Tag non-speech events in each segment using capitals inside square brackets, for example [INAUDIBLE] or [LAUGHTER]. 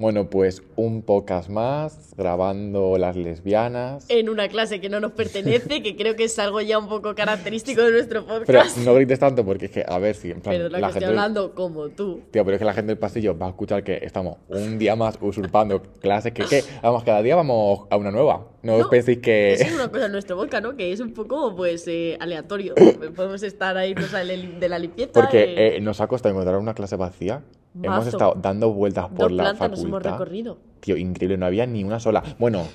Bueno, pues un podcast más, grabando las lesbianas. En una clase que no nos pertenece, que creo que es algo ya un poco característico de nuestro [LAUGHS] Pero podcast. no grites tanto porque es que, a ver si en plan, Pero la, que estoy hablando como tú. Tío, pero es que la gente del pasillo va a escuchar que estamos un día más usurpando clases, que, que vamos, cada día vamos a una nueva. No, os No, penséis que... Eso es [LAUGHS] una cosa en nuestro podcast, ¿no? Que es un poco, pues, eh, aleatorio. [LAUGHS] Podemos estar ahí, no sé, de la limpieza. Porque eh, eh, nos ha costado encontrar una clase vacía. Hemos Mazo. estado dando vueltas por dos la plantas nos facultad. hemos recorrido. Tío, increíble, no había ni una sola. Bueno,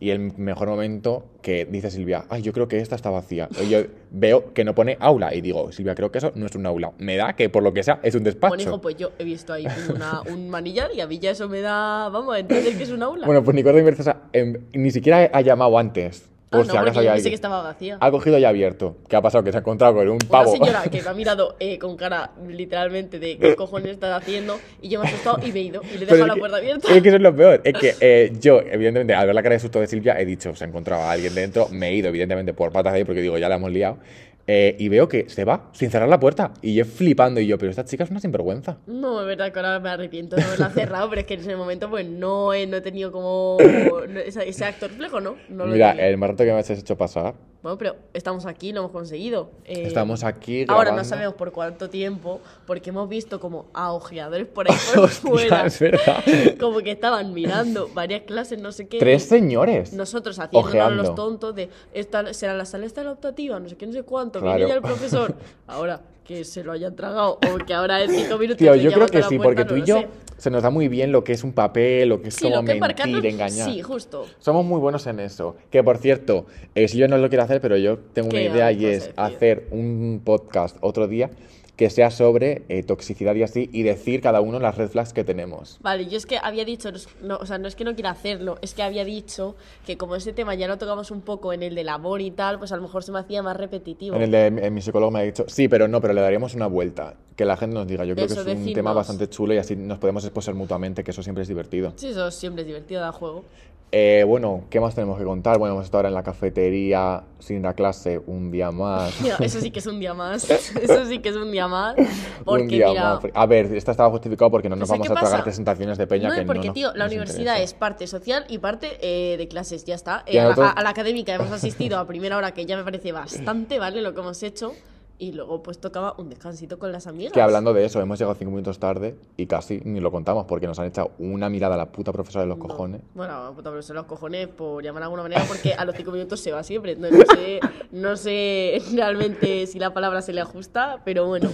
y el mejor momento que dice Silvia, ay, yo creo que esta está vacía. Y yo veo que no pone aula y digo, Silvia, creo que eso no es un aula. Me da que por lo que sea es un despacho. Bueno, hijo, pues yo he visto ahí una, un manillar y a mí ya eso me da, vamos, entender que es un aula. Bueno, pues Nicola Inversa em, ni siquiera ha llamado antes. Ah, Por no, si acaso hay alguien. que estaba vacía. Ha cogido y abierto. ¿Qué ha pasado? Que se ha encontrado con un Una pavo. señora que [LAUGHS] me ha mirado eh, con cara literalmente de qué cojones estás haciendo y yo me he asustado y me he ido y le he dejado la que- puerta abierta. Es que eso es lo peor. Es que eh, yo, evidentemente, al ver la cara de susto de Silvia, he dicho, se ha encontrado a alguien dentro. Me he ido, evidentemente, por patas de ahí, porque digo, ya la hemos liado. Eh, y veo que se va sin cerrar la puerta. Y yo flipando. Y yo, pero esta chica es una sinvergüenza. No, es verdad que ahora me arrepiento de haberla cerrado, pero es que en ese momento pues no he, no he tenido como no, ese, ese acto reflejo, ¿no? No lo Mira, tenía. el más rato que me has hecho pasar. Bueno, pero estamos aquí, lo hemos conseguido. Eh, Estamos aquí Ahora no sabemos por cuánto tiempo, porque hemos visto como a ojeadores por ahí [LAUGHS] por Hostia, fuera, es verdad. [LAUGHS] como que estaban mirando varias clases, no sé qué. Tres señores. Nosotros haciéndonos los tontos de esta será la sala esta la optativa, no sé qué, no sé cuánto, Claro. viene ya el profesor. [LAUGHS] Ahora, que se lo hayan tragado o que ahora en cinco minutos Tío, yo creo que sí, puerta, porque tú no y yo sé. se nos da muy bien lo que es un papel, lo que es Sí, como que mentir, marcarnos, engañar. Sí, justo. Somos muy buenos en eso. Que por cierto, eh, si yo no lo quiero hacer, pero yo tengo una ¿Qué idea y es hacer un podcast otro día que sea sobre eh, toxicidad y así y decir cada uno las red flags que tenemos. Vale, yo es que había dicho, no, o sea, no es que no quiera hacerlo, es que había dicho que como ese tema ya lo tocamos un poco en el del amor y tal, pues a lo mejor se me hacía más repetitivo. En el de en mi psicólogo me ha dicho, sí, pero no, pero le daríamos una vuelta. Que la gente nos diga. Yo creo Eso, que es un tema bastante chulo y así nos podemos exponer mutuamente, que eso siempre es divertido. Sí, eso siempre es divertido, da juego. Eh, bueno, ¿qué más tenemos que contar? Bueno, hemos estado ahora en la cafetería sin la clase un día más. [LAUGHS] Eso sí que es un día más. [LAUGHS] Eso sí que es un día más. Porque un día mira. más. A ver, esta estaba justificado porque no nos ¿sabes vamos a tragar pasa? presentaciones de peña No, que porque, no, tío, la nos universidad interesa. es parte social y parte eh, de clases, ya está. Eh, nosotros- a- a la académica hemos asistido a primera hora, que ya me parece bastante, ¿vale? Lo que hemos hecho. Y luego, pues tocaba un descansito con las amigas. Que hablando de eso, hemos llegado cinco minutos tarde y casi ni lo contamos porque nos han echado una mirada a la puta profesora de los No. cojones. Bueno, puta, pero son los cojones, por llamar de alguna manera, porque a los cinco minutos se va siempre. Entonces, no sé, no sé realmente si la palabra se le ajusta, pero bueno.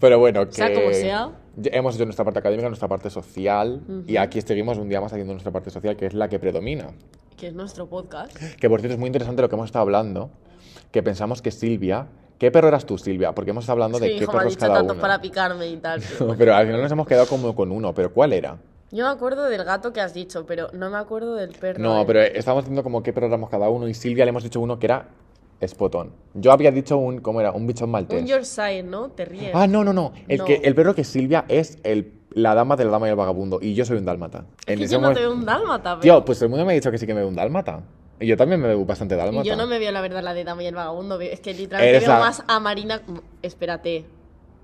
Pero bueno, que Sea como sea. hemos hecho nuestra parte académica, nuestra parte social y aquí seguimos un día más haciendo nuestra parte social, que es la que predomina. Que es nuestro podcast. Que por cierto es muy interesante lo que hemos estado hablando, que pensamos que Silvia... ¿Qué perro eras tú, Silvia? Porque hemos estado hablando que de qué hijo me ha perros dicho cada tantos uno. para picarme y tal. [LAUGHS] pero. Pero al final nos hemos quedado como con uno, pero ¿cuál era? Yo me acuerdo del gato que has dicho, pero no me acuerdo del perro. No, eh. pero estábamos diciendo como qué perro éramos cada uno y Silvia le hemos dicho uno que era Spotón. Yo había dicho un, ¿cómo era? Un bichón maltés. Un Yorkshire, ¿no? Te ríes. Ah, no, no, no. El, No. Que, el perro que Silvia es el, la dama de la dama y el vagabundo y yo soy un dálmata. es En que yo no momento- te veo un dálmata, pero... Tío, pues todo el mundo me ha dicho que sí que me veo un dálmata. Y yo también me veo bastante dálmata. Yo no me veo la verdad la de Dama y el Vagabundo. Es que literalmente Eres veo más a Marina. Espérate.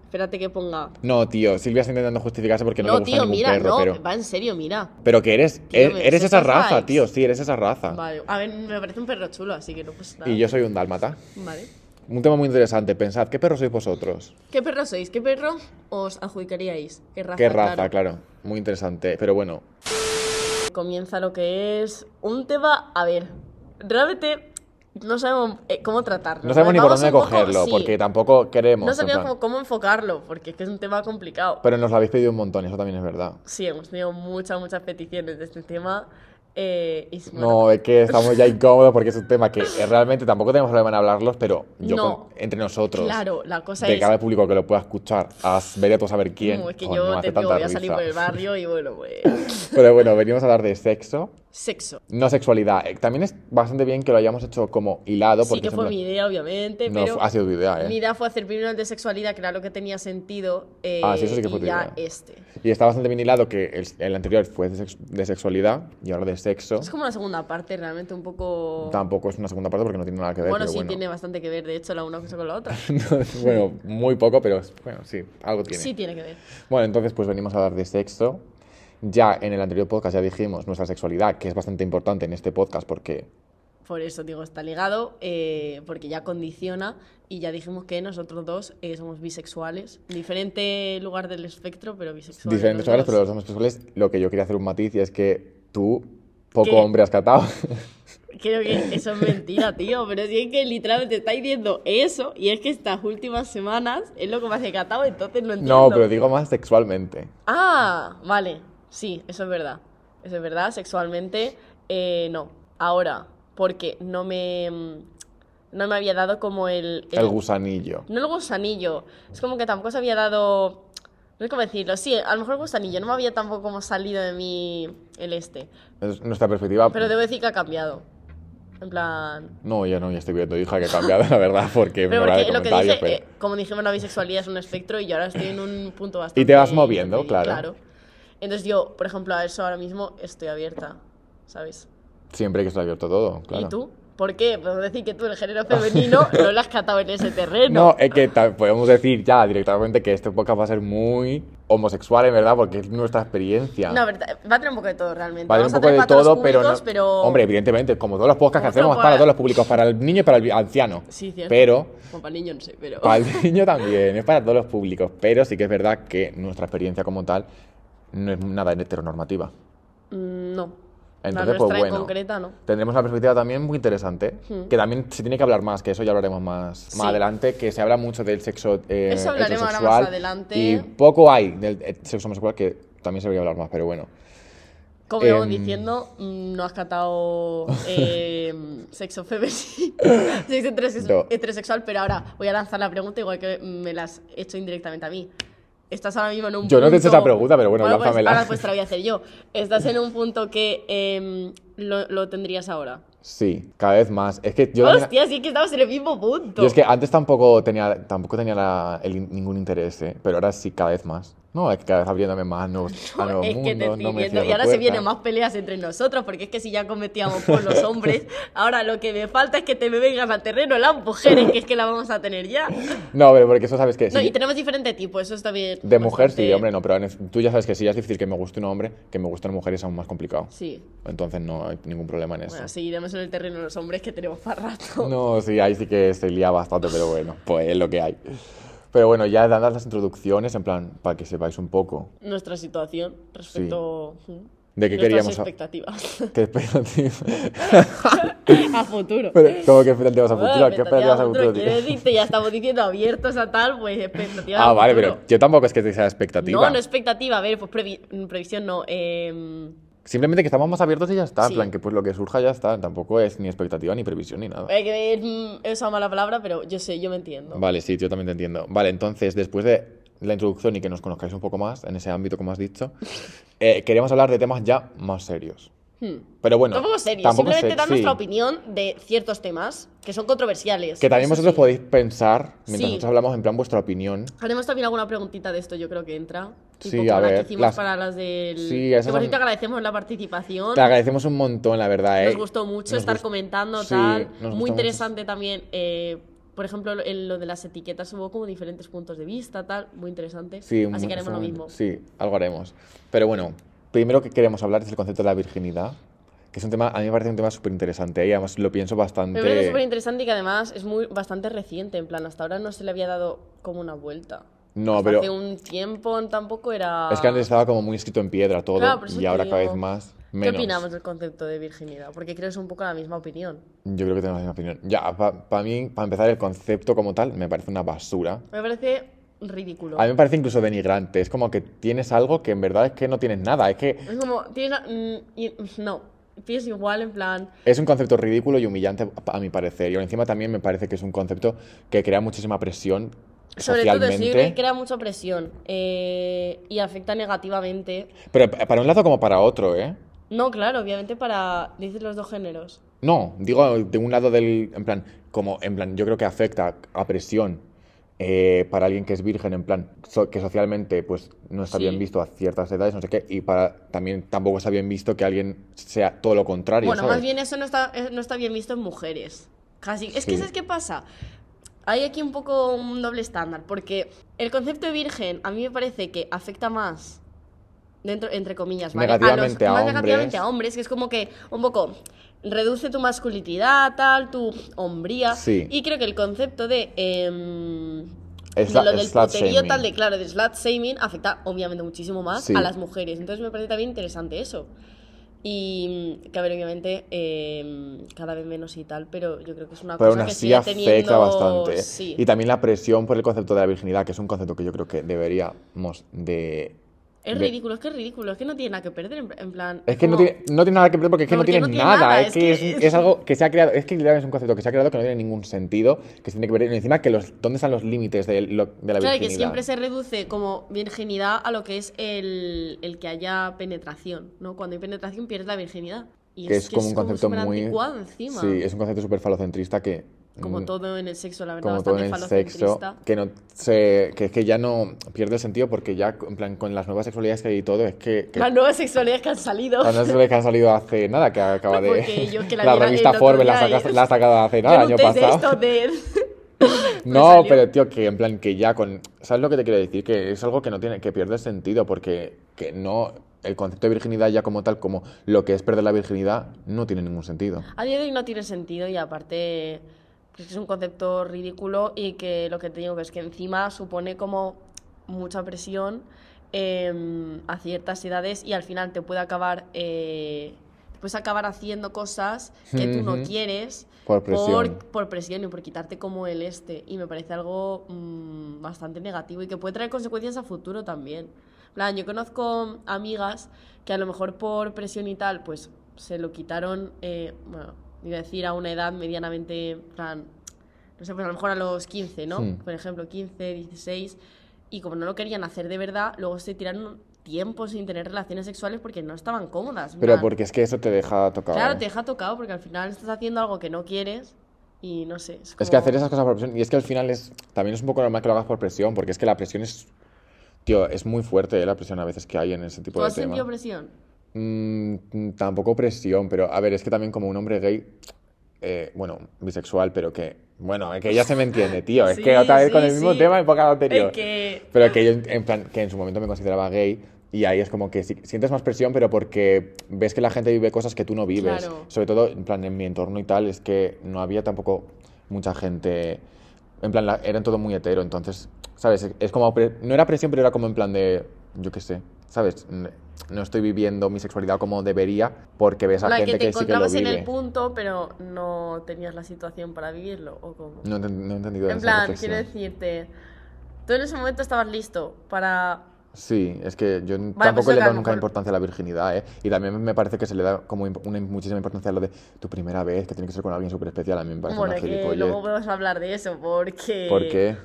Espérate que ponga. No, tío, Silvia está intentando justificarse porque no, No, le gusta tío, ningún mira, perro, no. pero... Va en serio, mira. Pero que eres, Tío, eres, esa raza, tío, sí, eres esa raza. Vale. A ver, me parece un perro chulo, así que no pasa nada. Y yo soy un dálmata. Vale. Un tema muy interesante, pensad, ¿qué perro sois vosotros? ¿Qué perro sois? ¿Qué perro os adjudicaríais? ¿Qué raza? ¿Qué raza? claro? Claro, muy interesante. Pero bueno, Comienza lo que es un tema. A ver, realmente no sabemos eh, cómo tratarlo. no sabemos ni por dónde poco- cogerlo, sí. porque tampoco queremos. No plan- cómo, cómo enfocarlo, porque es que es un tema complicado. Pero nos lo habéis pedido un montón, eso también es verdad. Sí, hemos tenido muchas, muchas peticiones de este tema. eh, y bueno, No, es que estamos ya [LAUGHS] incómodos porque es un tema que eh, realmente tampoco tenemos problema en hablarlos, pero yo No. con- entre nosotros, Claro, la cosa de es. cada público que lo pueda escuchar, a veré tú saber quién, como es que me yo hace te digo, voy a salir risa. por el barrio y bueno, pues. [LAUGHS] Pero bueno, venimos a hablar de sexo, Sexo. no sexualidad. Eh, También es bastante bien que lo hayamos hecho como hilado, Sí porque que es en fue mi idea, obviamente, no, pero. ha sido tu idea, ¿eh? Mi idea fue hacer primero el de sexualidad, que era lo que tenía sentido. eh, Ah, sí, eso sí que fue y tu ya idea. este. Y está bastante bien hilado que el, el anterior fue de, sex- de sexualidad y ahora de sexo. Es como una segunda parte, realmente un poco. Tampoco es una segunda parte porque no tiene nada que ver. Bueno, sí, bueno. tiene bastante que ver, de hecho, la una cosa con la otra. [LAUGHS] bueno, muy poco, pero bueno, sí, algo tiene. Sí, tiene que ver. Bueno, entonces pues venimos a hablar de sexo Ya en el anterior podcast ya dijimos nuestra sexualidad, que es bastante importante en este podcast porque Por eso digo, está ligado, eh, porque ya condiciona y ya dijimos que nosotros dos eh, somos bisexuales. Diferente lugar del espectro, pero bisexuales. diferentes lugares, pero los homosexuales, lo que yo quería hacer un matiz y es que tú poco ¿Qué? hombre has catado. [LAUGHS] Creo que eso es mentira, tío. Pero si es que literalmente está diciendo eso y es que estas últimas semanas es lo que me hace catado, entonces no entiendo. no, pero digo más sexualmente. Ah, vale. Sí, eso es verdad. Eso es verdad. Sexualmente, eh, no. Ahora, porque no me. mm, No me había dado como el. El gusanillo. No el gusanillo. Es como que tampoco se había dado. No sé cómo decirlo. Sí, a lo mejor el gusanillo. No me había tampoco como salido de mí el este. Es nuestra perspectiva. Pero debo decir que ha cambiado. En plan. No, ya no, ya estoy viendo, hija, que he cambiado, la verdad, porque Pero porque lo que dije, pero- eh, como dijimos, la bisexualidad es un espectro y yo ahora estoy en un punto bastante. Y te vas moviendo, intermedio, claro. Entonces yo, por ejemplo, a eso ahora mismo estoy abierta, ¿sabes? Siempre que estar abierto todo, claro. ¿Y tú? ¿Por qué? Podemos decir que tú, el género femenino, [LAUGHS] no lo has catado en ese terreno. No, es que podemos decir ya directamente que este podcast va a ser muy homosexual, en verdad, porque es nuestra experiencia. No, va a tener un poco de todo realmente. Va a Vamos un poco de tener todo, los pero, no- públicos, pero... Hombre, evidentemente, como todos los podcasts que hacemos, para- para todos los públicos, para el niño y para el anciano. Sí, cierto. Pero Como para niños, no sé, pero... para el [LAUGHS] niño también, es para todos los públicos. Pero sí que es verdad que nuestra experiencia como tal no es nada heteronormativa. Mm, no. Entonces, la pues bueno. en concreta, no. Tendremos una perspectiva también muy interesante, Hmm. que también se tiene que hablar más, que eso ya hablaremos más, Sí. más adelante, que se habla mucho del sexo eh, Eso hablaremos ahora más heterosexual adelante. Y poco hay del eh, sexo homosexual, que también se debería hablar más, pero bueno. Como íbamos Em, diciendo, mm, no has catado [LAUGHS] eh, sexo femenino, [LAUGHS] sexo heterosex- No. heterosexual, pero ahora voy a lanzar la pregunta igual que me la has hecho indirectamente a mí. Estás ahora mismo en un Yo no te he hecho punto- esa pregunta, pero bueno, pues, lánzamela. ahora pues te la voy a hacer yo. Estás en un punto que em, lo, lo tendrías ahora. Sí, cada vez más. Es que yo Hostia, sí que estamos en el mismo punto. Yo es que antes tampoco tenía, tampoco tenía la- el in- ningún interés, ¿eh? pero ahora sí cada vez más. No, es que cada vez abriéndome más a nuevos, [LAUGHS] a nuevos es que te mundos, estoy no viendo. Y ahora se vienen más peleas entre nosotros, porque es que si ya cometíamos por los hombres, [LAUGHS] ahora lo que me falta es que te me vengas al terreno las mujeres, que es que la vamos a tener ya. No, pero porque eso sabes que No, sí, y tenemos diferente tipo, eso está bien. de mujer sí, bastante- hombre no, pero tú ya sabes que sí, es difícil que me guste un hombre, que me guste una mujer es aún más complicado. Sí. Entonces no hay ningún problema en eso. Bueno, seguiremos en el terreno los hombres que tenemos para rato. No, sí, ahí sí que se lía bastante, pero bueno, pues es lo que hay. Pero bueno, ya dadas las introducciones, en plan, para que sepáis un poco Nuestra situación respecto mm, de qué queríamos... a- expectativas [LAUGHS] ¿Qué expectativas? [LAUGHS] a futuro. Pero, ¿Cómo que expectativas a Bueno, futuro? ¿Qué expectativas a futuro tío? decirte, ya estamos diciendo abiertos a tal, pues expectativas Ah, a vale, futuro. pero yo tampoco es que te sea expectativa. No, no expectativa, a ver, pues previ- mm, previsión no. Eh, Simplemente que estamos más abiertos y ya está. Sí. En plan, que pues lo que surja ya está. Tampoco es ni expectativa ni previsión ni nada. eh, que, mm, he usado mala palabra, pero yo sé, yo me entiendo. Vale, sí, yo también te entiendo. Vale, entonces, después de la introducción y que nos conozcáis un poco más en ese ámbito, como has dicho, [LAUGHS] eh, queríamos hablar de temas ya más serios. Hmm. Pero bueno, Tampoco serio, tampoco simplemente ser- dar sí. nuestra opinión de ciertos temas que son controversiales. Que también vosotros sí. podéis pensar, mientras Sí. nosotros hablamos, en plan vuestra opinión. Haremos también alguna preguntita de esto, yo creo que entra. Sí, a la ver, que hicimos las- para las del. Sí, esas que por son- cierto agradecemos la participación. Te agradecemos un montón, la verdad. ¿eh? Nos gustó mucho Nos estar gust- comentando, tal. Muy mucho. interesante también. eh, por ejemplo, en lo de las etiquetas hubo como diferentes puntos de vista, tal. Muy interesante. Sí, Así que haremos lo mismo. Sí, algo haremos. Pero bueno, primero que queremos hablar es el concepto de la virginidad, que es un tema, a mí me parece un tema súper interesante y además lo pienso bastante... Me parece súper interesante y que además es muy bastante reciente. En plan, hasta ahora no se le había dado como una vuelta. No, Hasta pero Hace un tiempo tampoco era. es que antes estaba como muy escrito en piedra todo Claro, y ahora cada digo. vez más ¿Qué menos. opinamos del concepto de virginidad? Porque creo que es un poco la misma opinión. Yo creo que tenemos la misma opinión. Ya, para mí, para empezar, el concepto como tal me parece una basura. Me parece ridículo. A mí me parece incluso denigrante. Es como que tienes algo que en verdad es que no tienes nada. Es que Es como, tienes. mm, [LAUGHS] no, piensas igual, en plan. Es un concepto ridículo y humillante a mi parecer. Y encima también me parece que es un concepto que crea muchísima presión Sobre todo, sí, que crea mucha presión eh, y afecta negativamente. Pero pa- para un lado como para otro, ¿eh? No, claro, obviamente para. Dices los dos géneros. No, digo de un lado del... En plan, como, en plan, yo creo que afecta a presión eh, para alguien que es virgen, en plan, so- que socialmente pues no está Sí. bien visto a ciertas edades, no sé qué, y para también tampoco está bien visto que alguien sea todo lo contrario, Bueno, ¿sabes? más bien eso no está, eh, no está bien visto en mujeres. Casi. Es que. ¿sabes qué pasa? Hay aquí un poco un doble estándar, porque el concepto de virgen a mí me parece que afecta más dentro, entre comillas, ¿vale? Negativamente a más hombres. negativamente a hombres, que es como que un poco reduce tu masculinidad, tal, tu hombría. Sí. Y creo que el concepto de, em, Es de lo del puterío, tal, de claro, de slut shaming, afecta obviamente muchísimo más Sí. a las mujeres. Entonces me parece también interesante eso. Y mm, que a ver, obviamente, em, cada vez menos y tal, pero yo creo que es una Pero cosa aún que así afecta teniendo... bastante. Sí. Y también la presión por el concepto de la virginidad, que es un concepto que yo creo que deberíamos de... Es de- ridículo, es que es ridículo, es que no tiene nada que perder, en, plan... Es que no tiene, no tiene nada que ver porque es que No, no, tiene nada, nada, es, es que, es, es algo [LAUGHS] que se ha creado, es que es un concepto que se ha creado que no tiene ningún sentido, que se tiene que ver, y encima que los, ¿dónde están los límites de, lo- de la Claro, virginidad? que siempre se reduce como virginidad a lo que es el, el que haya penetración, ¿no? Cuando hay penetración pierdes la virginidad. Y que es, como un concepto muy... anticuado encima. Sí, es un concepto súper falocentrista que... Como mm, todo en el sexo, la verdad, como todo en el sexo, que no se, que es que ya no pierde el sentido porque ya en plan con las nuevas sexualidades que hay y todo es que, que Las nuevas sexualidades que han salido. las nuevas sexualidades que han salido hace nada que acaba de Porque yo que la la revista Forbes la, saca- la ha sacado hace [LAUGHS] Yo nada el un año pasado. esto de... [LAUGHS] [LAUGHS] no pero tío que en plan que ya con sabes lo que te quiero decir que es algo que no tiene que pierde sentido porque que no el concepto de virginidad ya como tal como lo que es perder la virginidad no tiene ningún sentido. A día de hoy no tiene sentido y aparte pues, es un concepto ridículo y que lo que te digo que es que encima supone como mucha presión em, a ciertas edades y al final te puede acabar eh, puedes acabar haciendo cosas que tú no quieres Por presión. por, por presión y por quitarte como el este y me parece algo mm, bastante negativo y que puede traer consecuencias a futuro también. Plan, yo conozco amigas que a lo mejor por presión y tal, pues se lo quitaron, eh, bueno, iba a decir a una edad medianamente, en plan, no sé, pues a lo mejor a los 15, ¿no? Hmm. Por ejemplo, 15, 16, y como no lo querían hacer de verdad, luego se tiraron tiempo sin tener relaciones sexuales porque no estaban cómodas. pero plan, porque es que eso te deja tocado Claro, te deja tocado porque al final estás haciendo algo que no quieres y no sé. Es, Es que como- hacer esas cosas por presión, y es que al final es también es un poco normal que lo hagas por presión, porque es que la presión es, tío, es muy fuerte eh, la presión a veces que hay en ese tipo ¿Tú de has sentido temas. presión? Mm, tampoco presión, pero a ver, es que también como un hombre gay, eh, bueno, bisexual, pero que, bueno, que ya se me entiende, tío, es Sí, que otra vez sí, con el mismo sí. tema en época anterior. Es que... Pero que yo, en plan, que en su momento me consideraba gay y ahí es como que sientes más presión, pero porque ves que la gente vive cosas que tú no vives. Claro. Sobre todo, en plan, en mi entorno y tal, es que no había tampoco mucha gente... En plan, la- eran todo muy hetero, entonces, ¿sabes? Es- Es como... No era presión, pero era como en plan de... Yo qué sé, ¿sabes? No estoy viviendo mi sexualidad como debería porque ves a La gente que te que, sí que lo encontrabas en vive. el punto, pero no tenías la situación para vivirlo, ¿o cómo? No, no he entendido en plan, reflexión. quiero decirte, tú en ese momento estabas listo para... Sí, es que yo pues tampoco le he dado nunca mejor- importancia a la virginidad, ¿eh? Y también me parece que se le da como una muchísima importancia a lo de tu primera vez, que tiene que ser con alguien súper especial. A mí me parece Bueno, una que gilipollez. luego podemos hablar de eso, porque... ¿Por qué?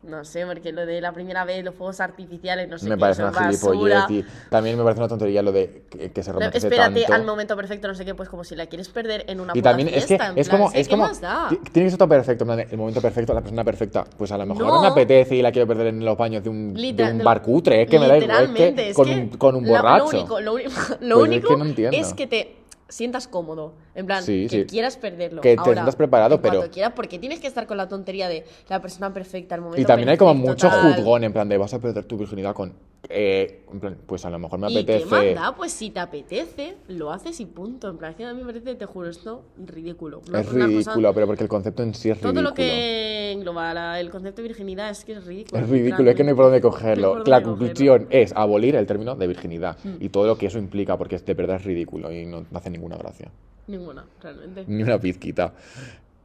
No sé, porque lo de la primera vez, los fuegos artificiales, no sé me qué, parece una es basura. gilipollez y también me parece una tontería lo de que, que se romantice espérate tanto. al momento perfecto, no sé qué, pues como si la quieres perder en una Y puta también es que fiesta, en es plan, como, ¿sí? es ¿qué como, más da? ti- tiene que ser todo perfecto, en plan, el momento perfecto, la persona perfecta, pues a lo mejor No. me apetece y la quiero perder en los baños de un, de Literal- un bar cutre, es que me da igual, es que es con, que un, con un borracho. Lo único, lo, [LAUGHS] lo Pues es único que no es que te sientas cómodo. En plan, Sí, que sí. quieras perderlo. Que te Ahora, sientas preparado, pero- quieras, porque tienes que estar con la tontería de la persona perfecta, el momento Y también hay como mucho tal. juzgón, en plan de vas a perder tu virginidad con. Eh, en plan, pues a lo mejor me ¿Y qué más apetece. da? Pues si te apetece, lo haces y punto. En plan, que a mí me parece, te juro, esto ridículo. Es cosa- ridículo, pero porque el concepto en sí es Todo ridículo. lo que engloba la- el concepto de virginidad es que es ridículo. Es ridículo, es que no hay por dónde cogerlo. No hay por la conclusión es abolir el término de virginidad Mm. y todo lo que eso implica, porque de verdad es ridículo y no, no hace ninguna gracia. Ninguna, realmente. Ni una pizquita.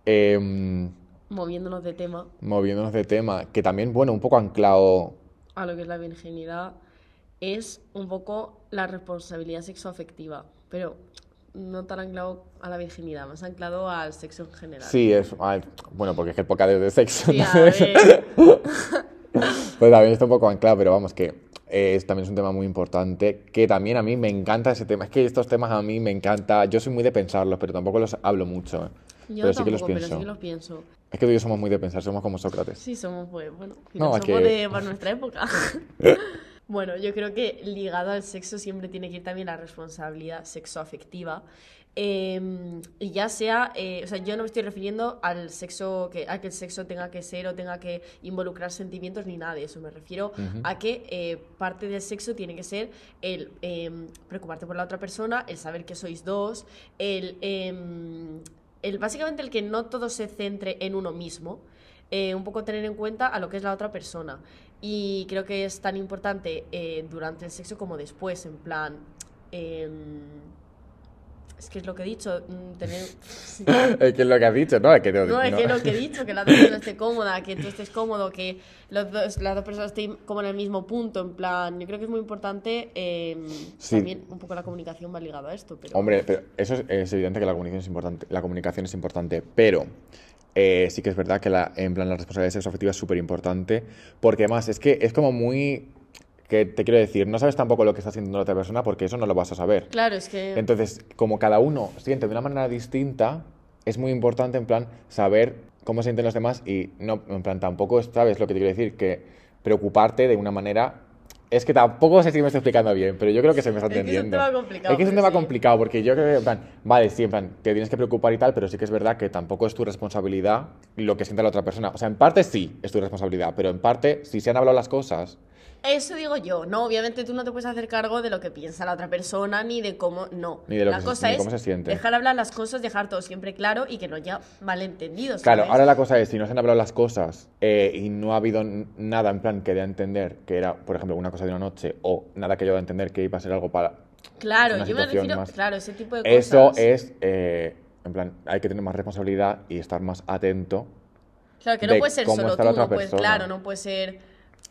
Em, Moviéndonos de tema moviéndonos de tema, que también, bueno, un poco anclado. A lo que es la virginidad, es un poco la responsabilidad sexoafectiva, pero no tan anclado a la virginidad, más anclado al sexo en general. Sí, es. ay, bueno, porque es que podcast de sexo. Sí, [LAUGHS] Pues también está un poco anclado, pero vamos, que es, también es un tema muy importante, que también a mí me encanta ese tema. Es que estos temas a mí me encanta, yo soy muy de pensarlos, pero tampoco los hablo mucho. ¿eh? yo pero sí que los tampoco, pienso. pero sí que los pienso. Es que tú y yo somos muy de pensar, somos como Sócrates. Sí, somos, pues, bueno, No, filósofos que- de para nuestra época. [LAUGHS] Bueno, yo creo que ligado al sexo siempre tiene que ir también la responsabilidad sexoafectiva. Eh, y ya sea, eh, o sea, yo no me estoy refiriendo al sexo, que, a que el sexo tenga que ser o tenga que involucrar sentimientos ni nada de eso. Me refiero a que eh, parte del sexo tiene que ser el em, preocuparte por la otra persona, el saber que sois dos, el, em, el básicamente el que no todo se centre en uno mismo. eh, un poco tener en cuenta a lo que es la otra persona. Y creo que es tan importante eh, durante el sexo como después, en plan... em, es que es lo que he dicho, mm, tener... [LAUGHS] Es que es lo que has dicho, ¿no? Es que no, No, es que lo que he dicho, que la otra persona esté cómoda, que tú estés cómodo, que los dos, las dos personas estén como en el mismo punto, en plan, yo creo que es muy importante, eh, Sí. también un poco la comunicación va ligada a esto, pero... Hombre, pero eso es, es evidente que la comunicación es importante, la comunicación es importante, pero eh, sí que es verdad que la, en plan la responsabilidad sexoafectiva es súper importante, porque además es que es como muy que te quiero decir, no sabes tampoco lo que está sintiendo la otra persona porque eso no lo vas a saber. Claro, es que... Entonces, como cada uno siente de una manera distinta, es muy importante en plan saber cómo sienten los demás y no, en plan tampoco es- sabes lo que te quiero decir, que preocuparte de una manera es que tampoco sé si me estoy explicando bien, pero yo creo que se me está Es que es un entendiendo. tema complicado, Es que es un tema sí. complicado porque yo creo que en plan, vale, sí, en plan, te tienes que preocupar y tal, pero sí que es verdad que tampoco es tu responsabilidad lo que siente la otra persona. O sea, en parte sí es tu responsabilidad, pero en parte si se han hablado las cosas, Eso digo yo, no, obviamente tú no te puedes hacer cargo de lo que piensa la otra persona ni de cómo, no. Ni de lo la que se- cosa ni es cómo se siente. dejar hablar las cosas, dejar todo siempre claro y que no haya malentendidos. Claro, ahora la cosa es, si no se han hablado las cosas eh, y no ha habido nada en plan que dé a entender que era, por ejemplo, una cosa de una noche o nada que yo dé a entender que iba a ser algo para... Claro, yo me refiero, más- claro, ese tipo de cosas. Eso es, eh, en plan, hay que tener más responsabilidad y estar más atento. Claro, que no de puede ser cómo solo tú, no claro, no puede ser,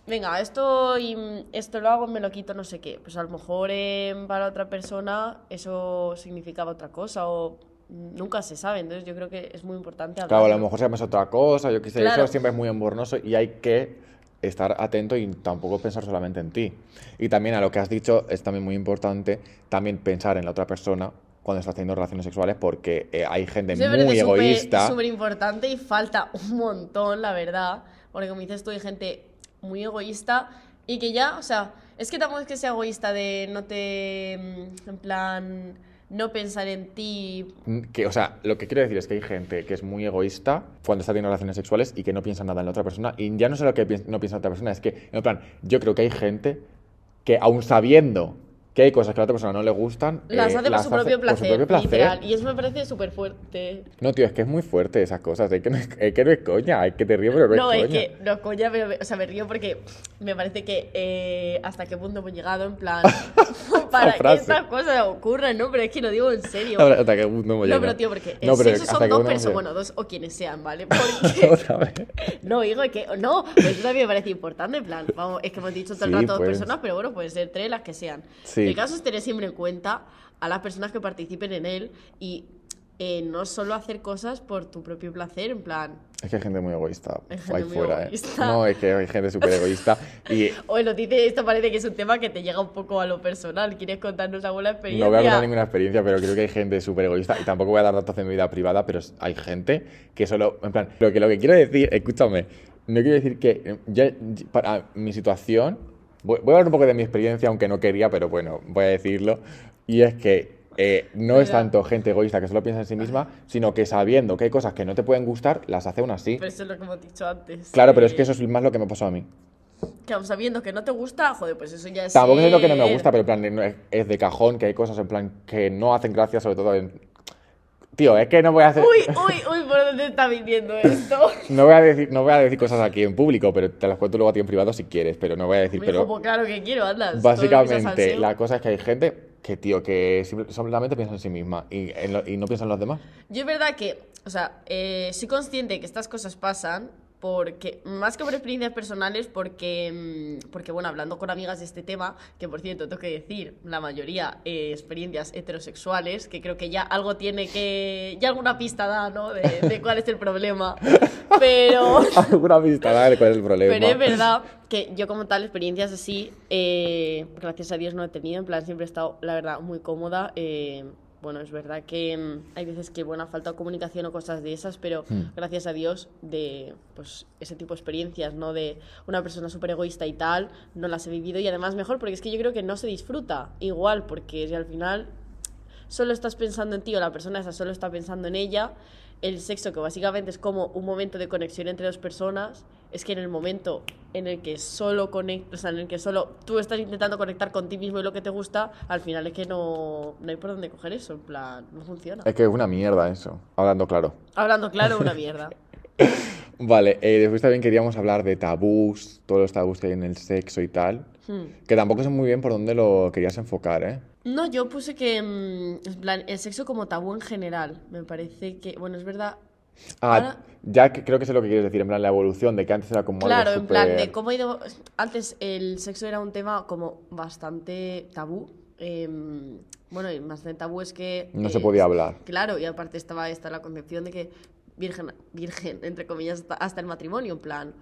venga, esto y esto lo hago, me lo quito, no sé qué. Pues a lo mejor eh, para otra persona eso significaba otra cosa o nunca se sabe. Entonces yo creo que es muy importante hablar. Claro, a lo mejor se llama otra cosa, yo qué sé, Claro. eso siempre es muy embornoso y hay que estar atento y tampoco pensar solamente en ti. Y también a lo que has dicho es también muy importante también pensar en la otra persona cuando estás teniendo relaciones sexuales porque eh, hay gente muy egoísta. súper importante y falta un montón, la verdad. Porque como dices tú, hay gente muy egoísta y que ya, o sea, es que tampoco es que sea egoísta de no te, mm, en plan, no pensar en ti. Que, o sea, lo que quiero decir es que hay gente que es muy egoísta cuando está teniendo relaciones sexuales y que no piensa nada en la otra persona. Y ya no solo que piens- no piensa en otra persona, es que, en plan, yo creo que hay gente que, aun sabiendo que hay cosas que a la otra persona no le gustan, Las eh, hace por su propio por su placer, propio placer. literal. Y eso me parece súper fuerte. No, tío, es que es muy fuerte esas cosas. Es que no es, es que no es coña, es que te río, pero no, No, es es coña. que, no, coña, pero, me- o sea, me río porque me parece que eh, hasta qué punto hemos llegado, en plan, [LAUGHS] para que estas cosas ocurran, ¿no? Pero es que lo digo en serio. Ahora, Hasta que no pero tío, porque No, pero son dos personas, bueno, dos o quienes sean, ¿vale? [LAUGHS] Porque, Otra vez. [LAUGHS] no, digo que, no, pero eso también me parece importante, en plan, vamos, es que hemos dicho todo el Sí, rato dos pues. personas, pero bueno, pueden ser tres, las que sean. Sí. El caso es tener siempre en cuenta a las personas que participen en él y eh, no solo hacer cosas por tu propio placer, en plan, Es que hay gente muy egoísta gente ahí muy fuera, egoísta. ¿eh? No, es que hay gente súper egoísta. Y [LAUGHS] Oye, lo dice, esto parece que es un tema que te llega un poco a lo personal. ¿Quieres contarnos alguna experiencia? no voy a contar ninguna experiencia, pero creo que hay gente súper egoísta. Y tampoco voy a dar datos de mi vida privada, pero hay gente que solo. En plan, lo que, lo que quiero decir, escúchame, no quiero decir que. eh, yo- para mi situación. Voy, voy a hablar un poco de mi experiencia, aunque no quería, pero bueno, voy a decirlo. Y es que. Eh, no es tanto gente egoísta que solo piensa en sí misma, sino que sabiendo que hay cosas que no te pueden gustar, las hace aún así. Pero eso es lo que hemos dicho antes. Claro, pero es que eso es más lo que me pasó a mí. Que aún sabiendo que no te gusta, joder, pues eso ya es. Tampoco es lo que no me gusta, pero en plan, es, de cajón que hay cosas en plan que no hacen gracia, sobre todo en... Tío, es que no voy a hacer... Uy, uy, uy, ¿por dónde está viniendo esto? [LAUGHS] No voy, a decir, no voy a decir cosas aquí en público, pero te las cuento luego a ti en privado si quieres, pero no voy a decir... Me pero pues claro que quiero, anda. todo lo que sea Básicamente, la cosa es que hay gente que, tío, que solamente piensa en sí misma y, en lo- y no piensa en los demás. Yo es verdad que, o sea, eh, soy consciente que estas cosas pasan porque, más que por experiencias personales, porque, mm, porque, bueno, hablando con amigas de este tema, que por cierto, tengo que decir, la mayoría eh, experiencias heterosexuales, que creo que ya algo tiene que, ya alguna pista da, ¿no? De, de cuál es el problema. Pero... [LAUGHS] Alguna vista, dale, cuál es el problema. Pero es verdad que yo como tal experiencias así, eh, gracias a Dios no he tenido, en plan siempre he estado, la verdad, muy cómoda. eh, bueno, es verdad que mm, hay veces que, bueno, ha faltado comunicación o cosas de esas, pero gracias a Dios de, pues, ese tipo de experiencias, ¿no? De una persona súper egoísta y tal, no las he vivido y además mejor, porque es que yo creo que no se disfruta igual, porque si al final solo estás pensando en ti o la persona esa solo está pensando en ella, el sexo, que básicamente es como un momento de conexión entre dos personas, es que en el momento en el que solo conect, o sea, en el que solo tú estás intentando conectar con ti mismo y lo que te gusta, al final es que no, no hay por dónde coger eso, en plan, no funciona. Es que es una mierda eso, hablando claro. Hablando claro, una [LAUGHS] mierda. Vale, eh, después también queríamos hablar de tabús, todos los tabús que hay en el sexo y tal, Hmm. que tampoco sé muy bien por dónde lo querías enfocar, ¿eh? No, yo puse que mm, el sexo como tabú en general. Me parece que, bueno, es verdad. Ah, Ahora- ya que creo que sé lo que quieres decir, en plan la evolución, de que antes era como Claro, algo en plan de cómo ha ido. Antes el sexo era un tema como bastante tabú. em, bueno, y más de tabú es que. No se eh, podía hablar. Claro, y aparte estaba esta la concepción de que virgen, virgen entre comillas, hasta, el matrimonio, en plan.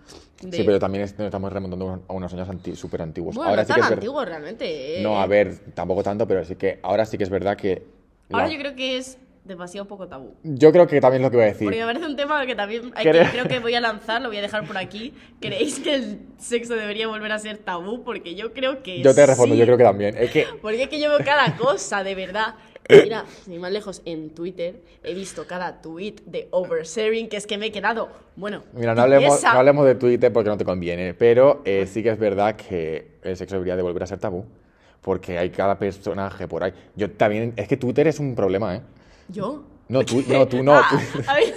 de- Sí, pero también nos estamos remontando a unos años anti, súper antiguos. Bueno, ahora no sí tan que es ver- antiguo realmente. eh. No, a ver, tampoco tanto, pero sí que ahora sí que es verdad que... Ahora la- yo creo que es demasiado poco tabú. Yo creo que también es lo que iba a decir. Porque me parece un tema que también hay Creo- que- creo que voy a lanzar, lo voy a dejar por aquí. ¿Creéis que el sexo debería volver a ser tabú? Porque yo creo que Yo te respondo, sí. yo creo que también. Es que Porque es que yo veo cada cosa, de verdad. Mira, sin más lejos, en Twitter he visto cada tweet de oversharing que es que me he quedado, bueno, Mira, no hablemos, no hablemos de Twitter porque no te conviene, pero eh, sí que es verdad que el sexo debería de volver a ser tabú, porque hay cada personaje por ahí. Yo también, es que Twitter es un problema, ¿eh? ¿Yo? No, tú, no, tú [LAUGHS] no. Ah, tú- a ver.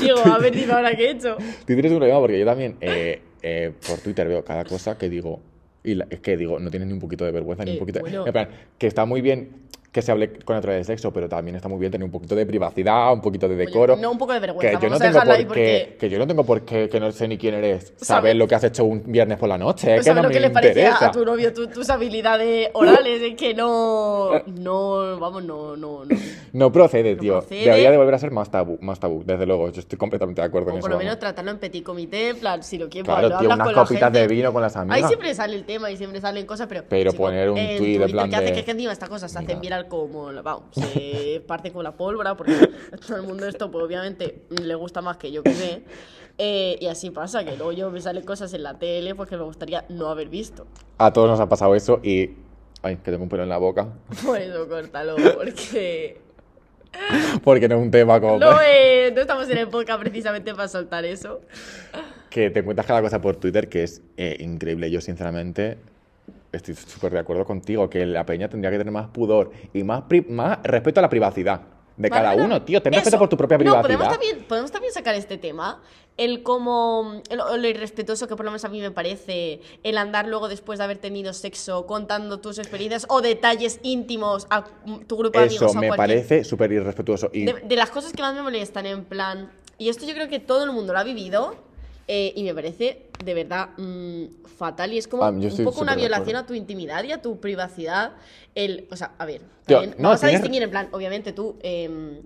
Digo, a ver, dime ahora qué he hecho. Twitter es un problema porque yo también eh, eh, por Twitter veo cada cosa que digo, y la- es que digo, no tienes ni un poquito de vergüenza, ni un poquito... bueno. En plan, que está muy bien que se hable con otra de sexo, pero también está muy bien tener un poquito de privacidad, un poquito de decoro. no, un poco de que vergüenza, yo no vamos a tengo por qué, porque- que yo no tengo por qué, que no sé ni quién eres, saber ¿Sabes? lo que has hecho un viernes por la noche, es que ¿Sabes no lo me que le interesa. a tu novio tu- tus habilidades orales? Es que no. No, vamos, no, no, no. No procede, tío. procede. Debería de volver a ser más tabú, más tabú, desde luego. Yo estoy completamente de acuerdo en O eso. por lo vamos. menos tratarlo en petit comité, en plan, si lo quieres, Claro, lo tío, hablas unas con copitas de vino con las amigas. Ahí siempre sale el tema y siempre salen cosas, pero. Pero chico, poner un en tuit de plan que hace que que encima estas cosas se hacen Mira. Viral como. Vamos, se [LAUGHS] parte con la pólvora, porque [LAUGHS] todo el mundo esto, pues obviamente le gusta más que yo que sé. Eh, y así pasa, que luego yo me salen cosas en la tele pues que me gustaría no haber visto. A todos nos ha pasado eso y... Ay, que tengo un pelo en la boca. [LAUGHS] Por eso córtalo, porque. Porque no es un tema como... No, eh, no estamos en el podcast precisamente para soltar eso. Que te encuentras cada cosa por Twitter que es eh, increíble. Yo, sinceramente, estoy súper de acuerdo contigo. Que la peña tendría que tener más pudor y más, más respeto a la privacidad de cada uno, tío. Ten respeto por tu propia No, privacidad. podemos también, podemos también sacar este tema. El como. el- lo irrespetuoso que por lo menos a mí me parece. El andar luego después de haber tenido sexo contando tus experiencias o detalles íntimos a tu grupo de amigos. Eso me cualquier- parece súper irrespetuoso. Y De, de las cosas que más me molestan, en plan. Y esto yo creo que todo el mundo lo ha vivido. Eh, y me parece de verdad mm, fatal. Y es como Ah, un poco una violación a tu intimidad y a tu privacidad. El, o sea, a ver, Tío, no, vamos a distinguir en plan, obviamente tú. em,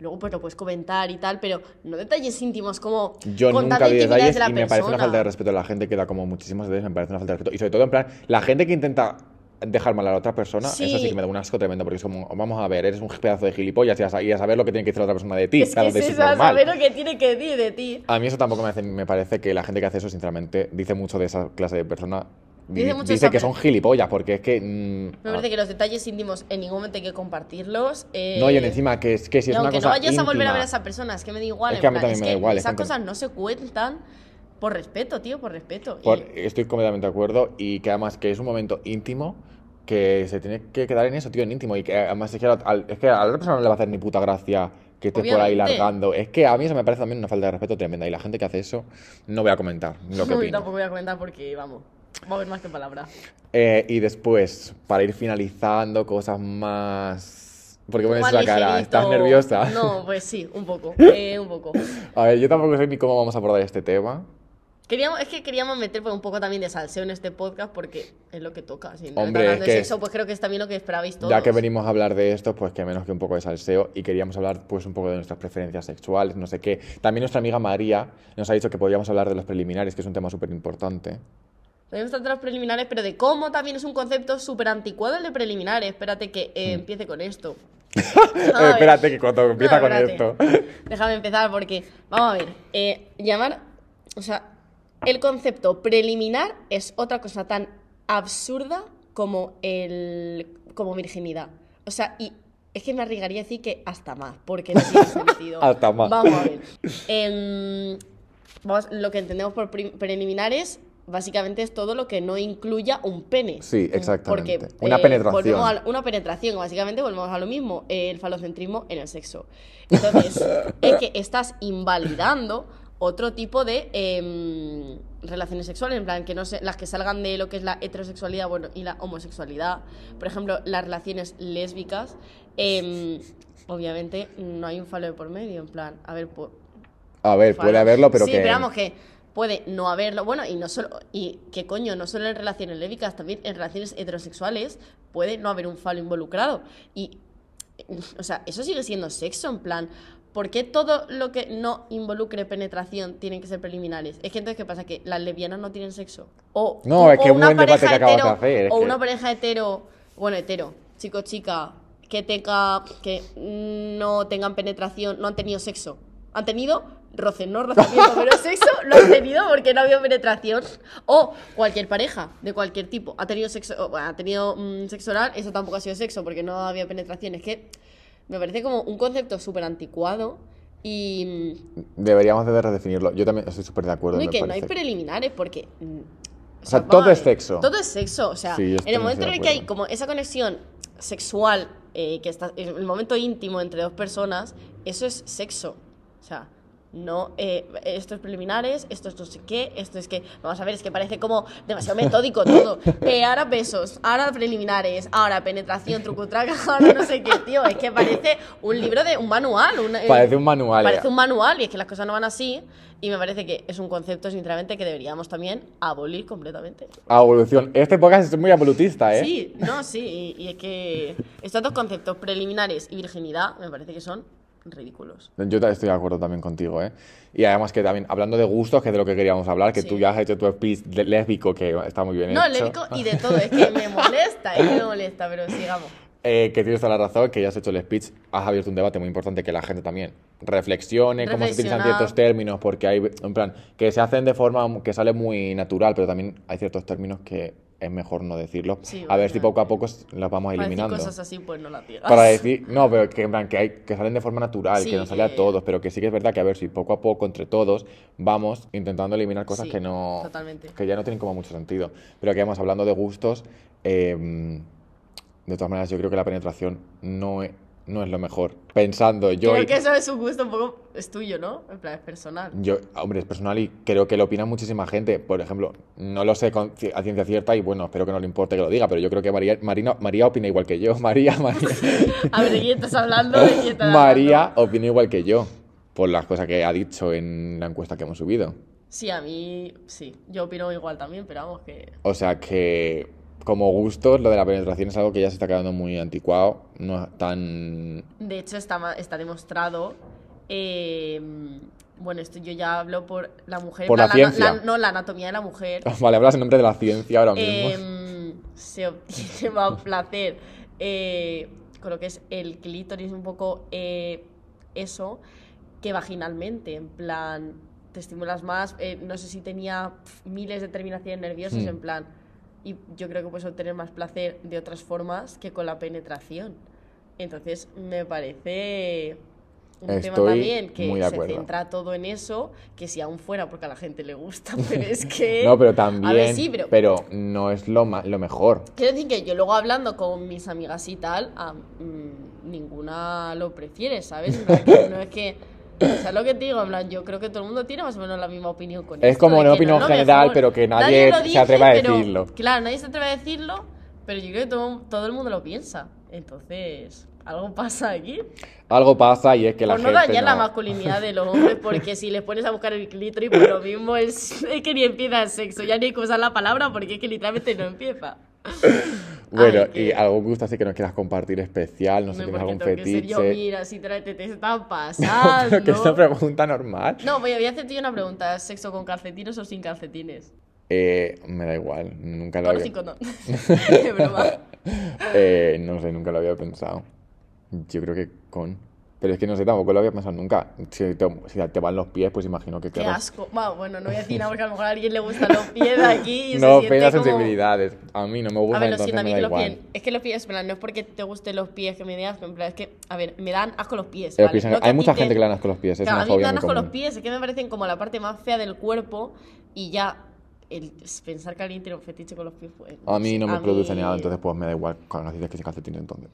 Luego pues lo puedes comentar y tal, pero no detalles íntimos como Yo nunca vi detalles de la y me parece una falta de respeto a la gente que da como muchísimos detalles, me parece una falta de respeto. Y sobre todo, en plan, la gente que intenta dejar mal a la otra persona, Sí. eso sí que me da un asco tremendo, porque es como, vamos a ver, eres un pedazo de gilipollas y a, sa- y a saber lo que tiene que decir la otra persona de ti. Es que claro, es de eso eso, a saber lo que tiene que decir de ti. A mí eso tampoco me, hace- me parece que la gente que hace eso, sinceramente, dice mucho de esa clase de persona. Dice mucho que son gilipollas, porque es que... mm, Me parece que los detalles íntimos en ningún momento hay que compartirlos. eh, No, y encima que es que si es una aunque cosa no vayas a volver a ver a esa persona, es que me da igual. Es que a mí plan, también me da que igual, es Esas cosas no se cuentan por respeto, tío, por respeto. Y- estoy completamente de acuerdo y que además que es un momento íntimo que se tiene que quedar en eso, tío, en íntimo. Y que además es que, al- es que a la otra persona no le va a hacer ni puta gracia que estés por ahí largando. Es que a mí eso me parece también una falta de respeto tremenda. Y la gente que hace eso, no voy a comentar lo que [LAUGHS] opino. tampoco voy a comentar porque, vamos, va a haber más que palabras. Eh, y después, para ir finalizando, cosas más... ¿Por qué pones esa cara? ¿Estás nerviosa? No, pues sí, un poco. [LAUGHS] eh, un poco. A ver, yo tampoco sé ni cómo vamos a abordar este tema. Queríamos, es que queríamos meter pues, un poco también de salseo en este podcast porque es lo que toca. Si no Hombre, es de que sexo, es- pues creo que es también lo que esperabais todos. Ya que venimos a hablar de esto, pues que menos que un poco de salseo y queríamos hablar pues un poco de nuestras preferencias sexuales, no sé qué. También nuestra amiga María nos ha dicho que podríamos hablar de los preliminares, que es un tema súper importante. Podemos tratar los preliminares, pero de cómo también es un concepto súper anticuado el de preliminares. Espérate que Hmm. eh, empiece con esto. [LAUGHS] Eh, espérate, que cuando empieza No, con esto. Déjame empezar porque, vamos a ver, eh, llamar, o sea, el concepto preliminar es otra cosa tan absurda como el, como virginidad. O sea, y es que me arriesgaría a decir que hasta más, porque no tiene [LAUGHS] sentido. Hasta más. Vamos a ver. Em, vamos, lo que entendemos por prim- preliminares básicamente es todo lo que no incluya un pene. Sí, exactamente. Porque, Una eh, penetración. a- una penetración, básicamente volvemos a lo mismo, el falocentrismo en el sexo. Entonces, es que estás invalidando otro tipo de em, relaciones sexuales, en plan, que no sé, las que salgan de lo que es la heterosexualidad bueno, y la homosexualidad. Por ejemplo, las relaciones lésbicas, em, obviamente no hay un falo de por medio, en plan, a ver, po- A ver, puede haberlo, pero sí, que. pero vamos que puede no haberlo. Bueno, y no solo. Y que coño, no solo en relaciones lésbicas, también en relaciones heterosexuales puede no haber un falo involucrado. Y. O sea, eso sigue siendo sexo, en plan. ¿Por qué todo lo que no involucre penetración tienen que ser preliminares? Es que entonces, ¿qué pasa? ¿Que las lesbianas no tienen sexo? O, No, o es que un una buen debate pareja que acabas de hetero- hacer, es o que- una pareja hetero, bueno, hetero, chico, chica, que tenga, que no tengan penetración, no han tenido sexo. Han tenido roce, no rozamiento, pero [LAUGHS] sexo lo han tenido porque no había penetración. O cualquier pareja de cualquier tipo ha tenido sexo, o, bueno, ha tenido mm, sexo oral, eso tampoco ha sido sexo porque no había penetración. Es que me parece como un concepto súper anticuado y, Deberíamos de redefinirlo. Yo también estoy súper de acuerdo. no, y que no hay preliminares porque. mm, O sea, vamos todo es sexo. Todo es sexo. O sea, Sí, en el momento en el que hay como esa conexión sexual, eh, que está, el momento íntimo entre dos personas, eso es sexo. O sea, no, eh, esto es preliminares, esto es no sé qué, esto es que, vamos a ver, es que parece como demasiado metódico todo. [LAUGHS] Eh, ahora besos, ahora preliminares, ahora penetración, trucutraca, [LAUGHS] ahora no sé qué, tío. Es que parece un libro de un manual. un- eh, Parece un manual. Parece eh. un manual y es que las cosas no van así. Y me parece que es un concepto, sinceramente, que deberíamos también abolir completamente. Evolución. Este podcast es muy absolutista, ¿eh? Sí, no, sí. Y, y es que estos dos conceptos, preliminares y virginidad, me parece que son ridículos. Yo estoy de acuerdo también contigo, ¿eh? Y además que también, hablando de gustos, que es de lo que queríamos hablar, que Sí. tú ya has hecho tu speech de- lésbico, que está muy bien No, hecho. lébico y de todo. Es que me molesta, es que me molesta, pero sigamos. [LAUGHS] Eh, que tienes toda la razón, que ya has hecho el speech, has abierto un debate muy importante que la gente también reflexione cómo se utilizan ciertos términos, porque hay, en plan, que se hacen de forma que sale muy natural, pero también hay ciertos términos que es mejor no decirlos. Sí, a ver si poco a poco los vamos Para decir eliminando. cosas así, pues no las digas. Para decir, no, pero que, en plan, que, hay, que salen de forma natural, Sí, que nos sale a todos, pero que sí que es verdad que a ver si poco a poco entre todos vamos intentando eliminar cosas Sí, que no totalmente. que ya no tienen como mucho sentido. Pero que vamos hablando de gustos, eh, de todas maneras yo creo que la penetración no es, no es lo mejor. Pensando yo, Creo y- que eso es un gusto un poco... Es tuyo, ¿no? En plan, es personal. yo, hombre, es personal y creo que lo opina muchísima gente. Por ejemplo, no lo sé con a ciencia cierta y bueno, espero que no le importe que lo diga, pero yo creo que María, Marina, María opina igual que yo. [LAUGHS] María, María. [LAUGHS] A ver, ¿de quién estás hablando? ¿De quién estás María hablando? opina igual que yo, por las cosas que ha dicho en la encuesta que hemos subido. Sí, a mí... Sí, yo opino igual también, pero vamos que... O sea que, como gustos, lo de la penetración es algo que ya se está quedando muy anticuado, no es tan... De hecho, está, está demostrado. eh, bueno, esto yo ya hablo por la mujer. Por la ciencia. no, la anatomía de la mujer. [LAUGHS] Vale, hablas en nombre de la ciencia ahora mismo. em, se obtiene más placer eh, con lo que es el clítoris, un poco eh, eso, que vaginalmente. En plan, te estimulas más. eh, no sé si tenía miles de terminaciones nerviosas, Hmm. en plan. Y yo creo que puedes obtener más placer de otras formas que con la penetración. Entonces, me parece un tema también que se centra todo en eso, que si aún fuera porque a la gente le gusta, [LAUGHS] pero es que... [LAUGHS] no, pero también... A ver, sí, pero... no es lo, ma- lo mejor. Quiero decir que yo luego hablando con mis amigas y tal, a- mm, ninguna lo prefiere, ¿sabes? No es que... O sea, lo que te digo, en plan, yo creo que todo el mundo tiene más o menos la misma opinión con Es esto, como de una que no opinión es lo general, mejor. pero que nadie lo se atreve a pero- decirlo. Claro, nadie se atreve a decirlo, pero yo creo que todo, todo el mundo lo piensa. Entonces, algo pasa aquí. Algo pasa y es que la Por no gente dañar la no- masculinidad de los hombres, porque si les pones a buscar el clítoris, pues lo mismo es, es que ni empieza el sexo, ya ni hay que usar la palabra porque es que literalmente no empieza. Bueno, Ay, que- y algún gusto así que nos quieras compartir especial, no sé, No, tienes algún tengo que ser yo, fetiche. mira, si te, te pasando. [LAUGHS] Pero que es una pregunta normal. No, voy a, voy a hacerte yo una pregunta, ¿es ¿sexo con calcetines o sin calcetines? Eh, me da igual, nunca lo Con había... condón. [LAUGHS] [LAUGHS] De broma. Eh, no sé, nunca lo había pensado. Yo creo que con. Pero es que no sé, tampoco lo había pensado nunca. Si te, si te van los pies, pues imagino que Qué querrás- asco. Bueno, bueno, no voy a decir nada porque a lo mejor a alguien le gustan los pies de aquí y [LAUGHS] se No, siente penas como- sensibilidades. A mí no me A gustan, ver, lo siento, a mí me que da los igual. pies. Es que los pies, plan, no es porque te gusten los pies que me dé asco, en plan, es que, a ver, me dan asco los pies. Los ¿vale? pies, No hay a mucha te- gente que le dan asco los pies, es Claro, una a mí me fobia dan asco los pies, es que me parecen como la parte más fea del cuerpo y ya el pensar que alguien tiene un fetiche con los pies, pues. A mí no me a produce mí- nada, entonces pues me da igual calcetines que si calcetines entonces.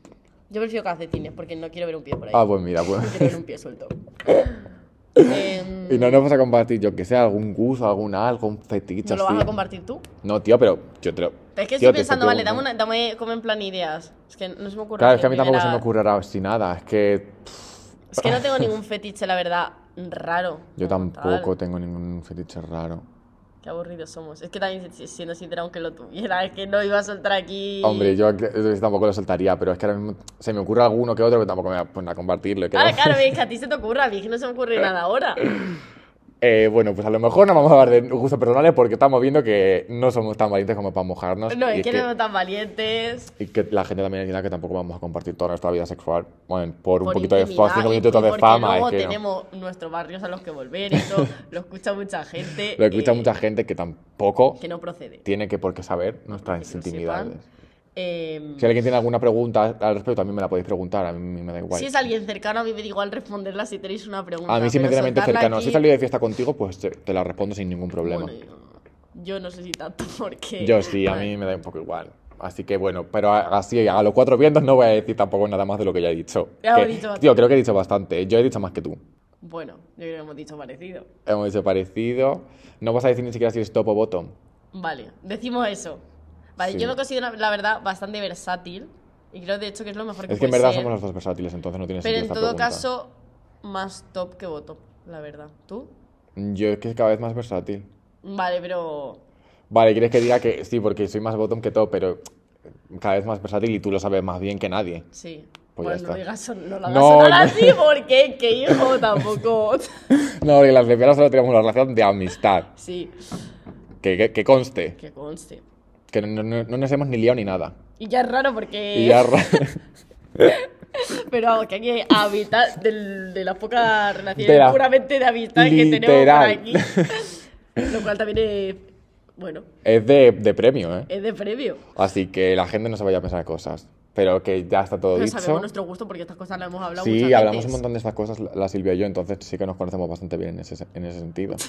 Yo prefiero calcetines porque no quiero ver un pie por ahí. Ah, pues mira, pues. No quiero ver un pie suelto. [LAUGHS] Em, Y no nos vas a compartir, yo que sé, algún gusto, algún algo, un fetiche ¿No lo vas a compartir tú? No, tío, pero yo te lo. Es que tío, estoy pensando, vale, dame, una, dame como en plan ideas. Es que no se me ocurre. Claro, es que a mí tampoco se me ahora así nada. Es que Es que no tengo [LAUGHS] ningún fetiche, la verdad, raro. yo tampoco tal. tengo ningún fetiche raro. Qué aburridos somos. Es que también, si- siendo sincera, aunque lo tuviera, es que no iba a soltar aquí. Hombre, yo tampoco lo soltaría, pero es que ahora mismo se me ocurre alguno que otro que tampoco me voy a poner a compartirlo. que Ah, no. claro, ves que a [LAUGHS] ti se te ocurra, a mí es que no se me ocurre nada ahora. [LAUGHS] Eh, bueno, pues a lo mejor no vamos a hablar de gustos personales porque estamos viendo que no somos tan valientes como para mojarnos. No, y es que no somos tan valientes. Y que la gente también entienda que tampoco vamos a compartir toda nuestra vida sexual. Bueno, por un por poquito de fama, cinco minutos de fama. Luego es que no. tenemos nuestros barrios a los que volver y todo. [LAUGHS] lo escucha mucha gente. Lo escucha eh, mucha gente que tampoco Que no procede. tiene que por qué saber nuestras intimidades. Eh, Si alguien tiene alguna pregunta al respecto, también me la podéis preguntar. A mí me da igual. Si es alguien cercano, a mí me da igual responderla si tenéis una pregunta. a mí, sí, medianamente cercano. aquí- Si he salido de fiesta contigo, pues te, te la respondo sin ningún problema. Bueno, yo, yo no sé si tanto [LAUGHS] porque... Yo sí, a Vale. mí me da un poco igual. Así que bueno, pero así a los cuatro vientos no voy a decir tampoco nada más de lo que ya he dicho. Ya Que- dicho tío, creo que he dicho bastante. Yo he dicho más que tú. Bueno, yo creo que hemos dicho parecido. Hemos dicho parecido. No vas a decir ni siquiera si es top o bottom. Vale, decimos eso. Vale, Sí. yo me considero, la verdad, bastante versátil. Y creo, de hecho, que es lo mejor que Es que en verdad ser. somos los dos versátiles, entonces no tiene Pero en todo pregunta. caso, más top que bottom, la verdad. ¿Tú? Yo es que es cada vez más versátil. Vale, pero... Vale, quieres que diga que sí, porque soy más bottom que top, pero cada vez más versátil y tú lo sabes más bien que nadie. Sí. Pues Pues no, está. digas, no lo hagas No, sonar así, porque qué hijo [LAUGHS] tampoco. No, porque las lesbianas solo tenemos una relación de amistad. sí, Que, que, que conste. que conste. Que no, no- no nos hemos ni liado ni nada. Y ya es raro porque. Y ya... [LAUGHS] ra- Pero vamos, que aquí hay amistad del- de las pocas relaciones De la- puramente de amistad que tenemos por aquí. [LAUGHS] Lo cual también es. Bueno, es de, de premio, ¿eh? es de premio. Así que la gente no se vaya a pensar cosas. Pero que ya está todo Pero dicho. sabemos nuestro gusto porque estas cosas las hemos hablado Sí, muchas hablamos veces. un montón de estas cosas, la- Silvia y yo, entonces sí que nos conocemos bastante bien en ese, en ese sentido. [LAUGHS]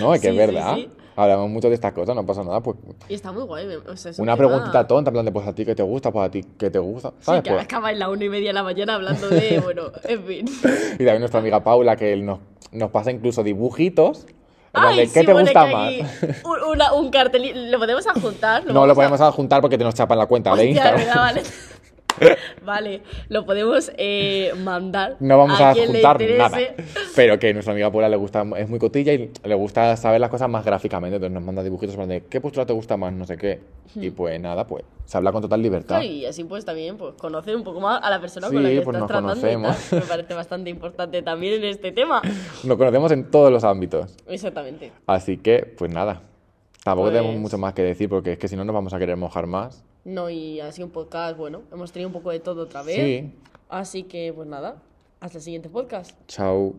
No, es que Sí, es sí, verdad. sí. Hablamos mucho de estas cosas, no pasa nada. Pues Y está muy guay. o sea, una preguntita tonta, en plan de pues a ti que te gusta, pues a ti que te gusta. Sí, ¿Sabes? que Pues- acaba en la una y media de la mañana hablando de. [LAUGHS] Bueno, en fin. Y también nuestra amiga Paula, que nos, nos pasa incluso dibujitos. de, Ay, ¿Qué sí, te pone gusta más? [LAUGHS] Un, una- un cartel. ¿Lo podemos adjuntar? No lo podemos adjuntar porque te nos chapan la cuenta de Hostia, Instagram. ¿verdad? vale. [LAUGHS] vale, lo podemos eh, mandar. No vamos a adjuntar nada. Pero que nuestra amiga Paula le gusta, es muy cotilla y le gusta saber las cosas más gráficamente. Entonces nos manda dibujitos de qué postura te gusta más, no sé qué. Y pues nada, pues se habla con total libertad. Y así pues también pues conocer un poco más a la persona Sí, con la que pues estás nos tratando. conocemos. tal. [LAUGHS] Me parece bastante importante también en este tema. [LAUGHS] Nos conocemos en todos los ámbitos. Exactamente. Así que, pues nada. Tampoco Pues- tenemos mucho más que decir porque es que si no nos vamos a querer mojar más. No, y así un podcast, bueno, hemos tenido un poco de todo otra vez. Sí. Así que pues nada, hasta el siguiente podcast. Chao.